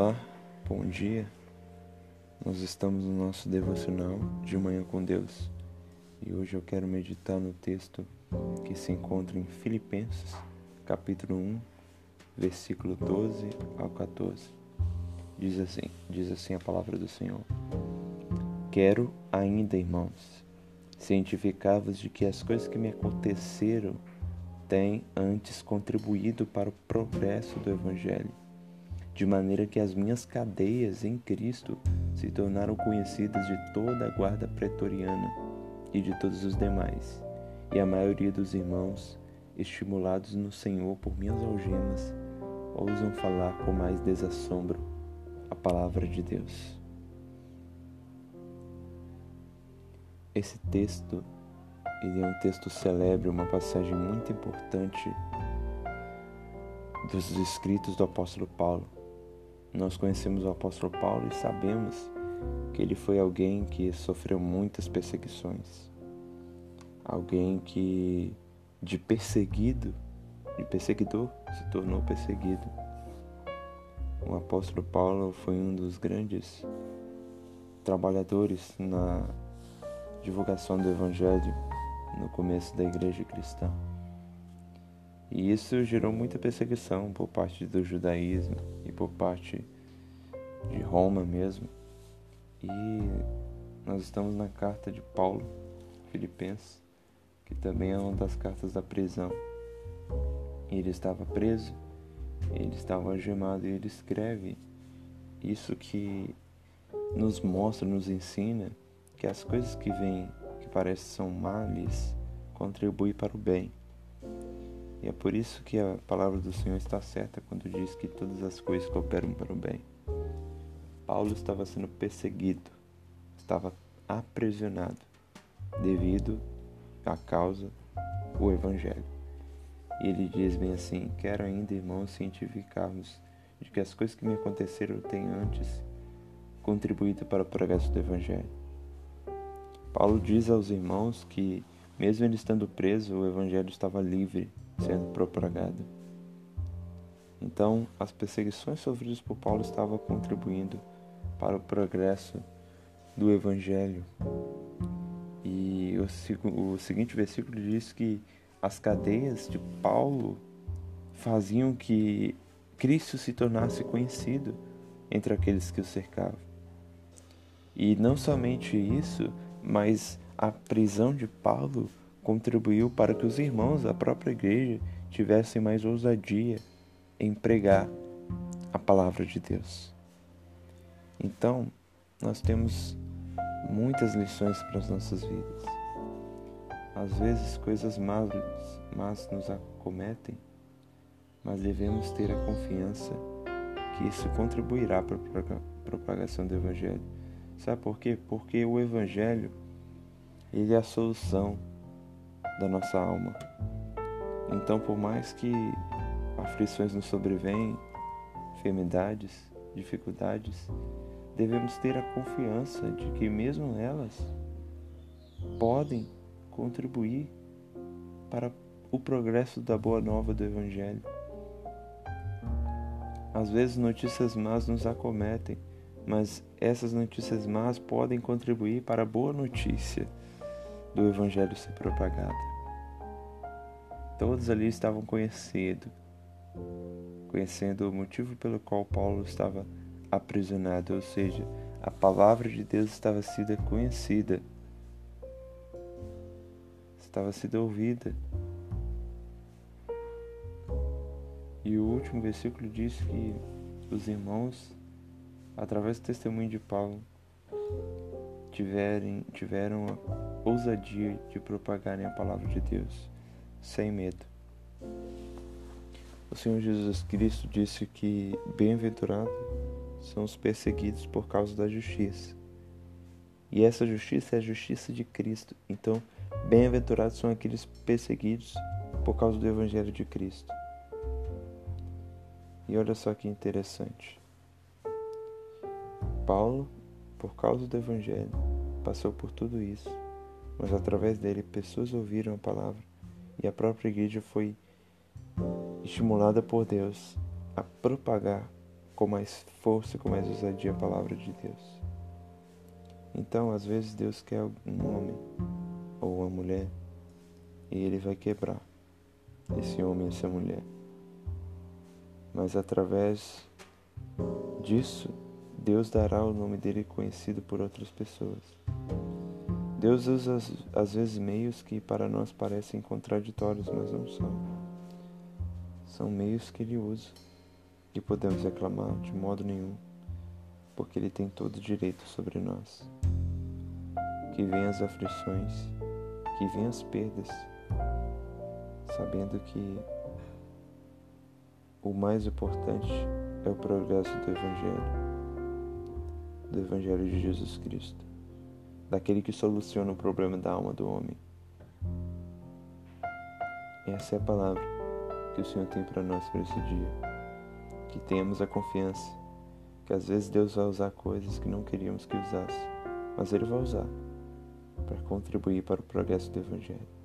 Olá, bom dia. Nós estamos no nosso devocional de manhã com Deus e hoje eu quero meditar no texto que se encontra em Filipenses, capítulo 1, versículo 12 ao 14. Diz assim: Diz assim a palavra do Senhor: Quero ainda, irmãos, cientificar-vos de que as coisas que me aconteceram têm antes contribuído para o progresso do evangelho de maneira que as minhas cadeias em Cristo se tornaram conhecidas de toda a guarda pretoriana e de todos os demais, e a maioria dos irmãos, estimulados no Senhor por minhas algemas, ousam falar com mais desassombro a palavra de Deus. Esse texto ele é um texto celebre, uma passagem muito importante dos escritos do apóstolo Paulo. Nós conhecemos o apóstolo Paulo e sabemos que ele foi alguém que sofreu muitas perseguições. Alguém que de perseguido, de perseguidor, se tornou perseguido. O apóstolo Paulo foi um dos grandes trabalhadores na divulgação do evangelho no começo da igreja cristã. E isso gerou muita perseguição por parte do judaísmo e por parte de Roma mesmo. E nós estamos na carta de Paulo, Filipenses, que também é uma das cartas da prisão. Ele estava preso, ele estava algemado e ele escreve isso que nos mostra, nos ensina que as coisas que vêm, que parecem são males, contribuem para o bem. E é por isso que a palavra do Senhor está certa quando diz que todas as coisas cooperam para o bem. Paulo estava sendo perseguido, estava aprisionado devido à causa o evangelho. E ele diz bem assim: Quero ainda, irmãos, cientificarmos de que as coisas que me aconteceram têm antes contribuído para o progresso do evangelho. Paulo diz aos irmãos que, mesmo ele estando preso, o evangelho estava livre sendo propagado. Então, as perseguições sofridas por Paulo estavam contribuindo para o progresso do Evangelho. E o, o seguinte versículo diz que as cadeias de Paulo faziam que Cristo se tornasse conhecido entre aqueles que o cercavam. E não somente isso, mas a prisão de Paulo contribuiu para que os irmãos da própria igreja tivessem mais ousadia em pregar a palavra de Deus. Então, nós temos muitas lições para as nossas vidas. Às vezes, coisas más, más nos acometem, mas devemos ter a confiança que isso contribuirá para a propagação do Evangelho. Sabe por quê? Porque o Evangelho ele é a solução da nossa alma. Então, por mais que aflições nos sobrevêm, enfermidades, dificuldades, devemos ter a confiança de que mesmo elas podem contribuir para o progresso da boa nova do Evangelho. Às vezes notícias más nos acometem, mas essas notícias más podem contribuir para a boa notícia do Evangelho ser propagada. Todos ali estavam conhecendo, conhecendo o motivo pelo qual Paulo estava aprisionado, ou seja, a palavra de Deus estava sendo conhecida, estava sendo ouvida. E o último versículo diz que os irmãos, através do testemunho de Paulo, tiverem, tiveram a ousadia de propagarem a palavra de Deus sem medo. O Senhor Jesus Cristo disse que bem-aventurado são os perseguidos por causa da justiça. E essa justiça é a justiça de Cristo. Então, bem-aventurados são aqueles perseguidos por causa do Evangelho de Cristo. E olha só que interessante. Paulo, por causa do Evangelho, passou por tudo isso, mas através dele pessoas ouviram a palavra e a própria igreja foi estimulada por Deus a propagar com mais força, com mais ousadia a palavra de Deus. Então, às vezes, Deus quer um homem ou uma mulher e ele vai quebrar esse homem essa mulher. Mas através disso, Deus dará o nome dele conhecido por outras pessoas. Deus usa às vezes meios que para nós parecem contraditórios, mas não são. São meios que ele usa e podemos reclamar de modo nenhum, porque ele tem todo o direito sobre nós. Que venham as aflições, que venham as perdas, sabendo que o mais importante é o progresso do Evangelho, do Evangelho de Jesus Cristo, daquele que soluciona o problema da alma do homem. Essa é a palavra que o Senhor tem para nós para esse dia. Que tenhamos a confiança que às vezes Deus vai usar coisas que não queríamos que usasse, mas Ele vai usar para contribuir para o progresso do Evangelho.